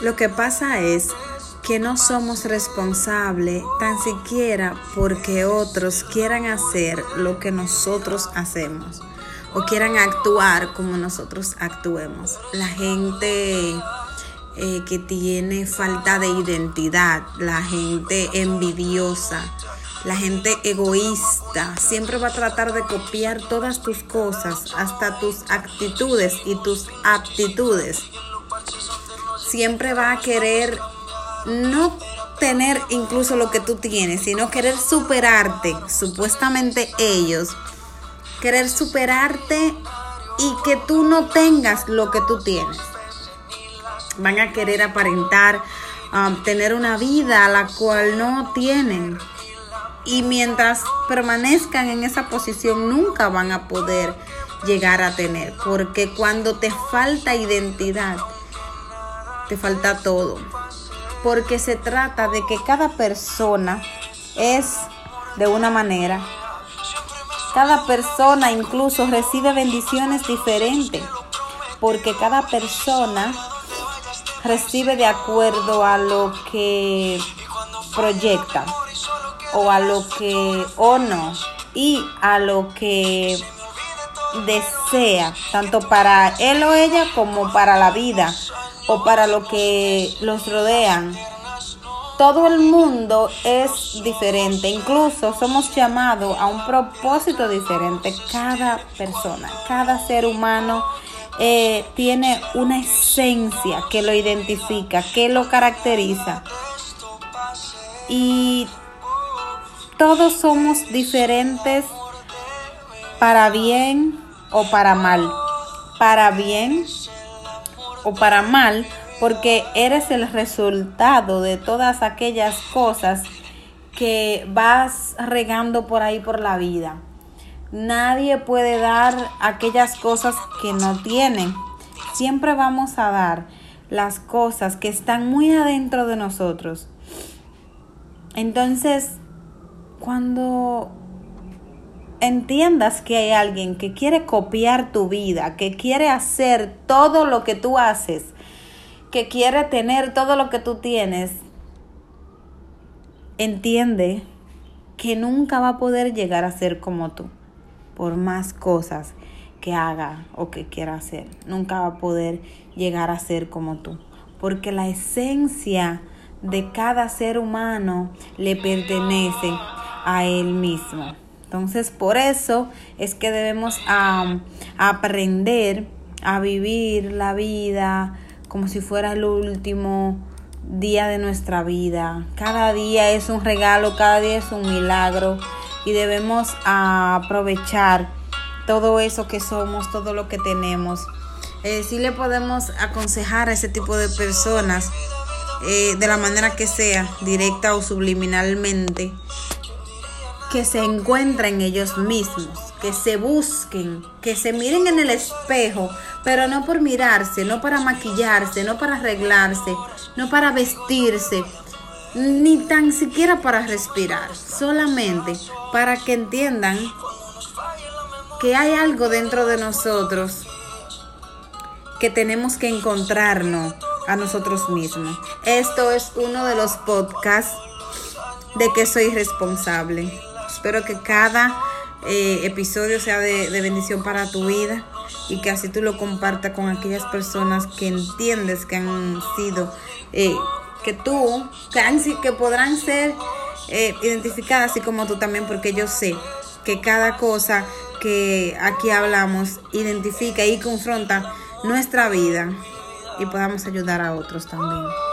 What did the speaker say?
Lo que pasa es que no somos responsables tan siquiera porque otros quieran hacer lo que nosotros hacemos o quieran actuar como nosotros actuemos. La gente eh, que tiene falta de identidad, la gente envidiosa, la gente egoísta, siempre va a tratar de copiar todas tus cosas, hasta tus actitudes y tus aptitudes. Siempre va a querer no tener incluso lo que tú tienes, sino querer superarte, supuestamente ellos, querer superarte y que tú no tengas lo que tú tienes. Van a querer aparentar um, tener una vida a la cual no tienen. Y mientras permanezcan en esa posición nunca van a poder llegar a tener. Porque cuando te falta identidad, te falta todo porque se trata de que cada persona es de una manera. Cada persona incluso recibe bendiciones diferentes, porque cada persona recibe de acuerdo a lo que proyecta o a lo que o no y a lo que desea, tanto para él o ella como para la vida o para lo que los rodean. Todo el mundo es diferente, incluso somos llamados a un propósito diferente. Cada persona, cada ser humano eh, tiene una esencia que lo identifica, que lo caracteriza. Y todos somos diferentes para bien o para mal. Para bien o para mal, porque eres el resultado de todas aquellas cosas que vas regando por ahí por la vida. Nadie puede dar aquellas cosas que no tienen. Siempre vamos a dar las cosas que están muy adentro de nosotros. Entonces, cuando entiendas que hay alguien que quiere copiar tu vida, que quiere hacer todo lo que tú haces, que quiere tener todo lo que tú tienes, entiende que nunca va a poder llegar a ser como tú, por más cosas que haga o que quiera hacer. Nunca va a poder llegar a ser como tú, porque la esencia de cada ser humano le pertenece a él mismo. Entonces, por eso es que debemos aprender a vivir la vida como si fuera el último día de nuestra vida. Cada día es un regalo, cada día es un milagro y debemos aprovechar todo eso que somos, todo lo que tenemos. Eh, si le podemos aconsejar a ese tipo de personas eh, de la manera que sea, directa o subliminalmente, que se encuentren ellos mismos, que se busquen, que se miren en el espejo, pero no por mirarse, no para maquillarse, no para arreglarse, no para vestirse, ni tan siquiera para respirar, solamente para que entiendan que hay algo dentro de nosotros que tenemos que encontrarnos a nosotros mismos. Esto es uno de los podcasts de que soy responsable. Espero que cada eh, episodio sea de, bendición para tu vida y que así tú lo compartas con aquellas personas que entiendes que han sido, eh, que tú, que, podrán ser eh, identificadas así como tú también, porque yo sé que cada cosa que aquí hablamos identifica y confronta nuestra vida y podamos ayudar a otros también.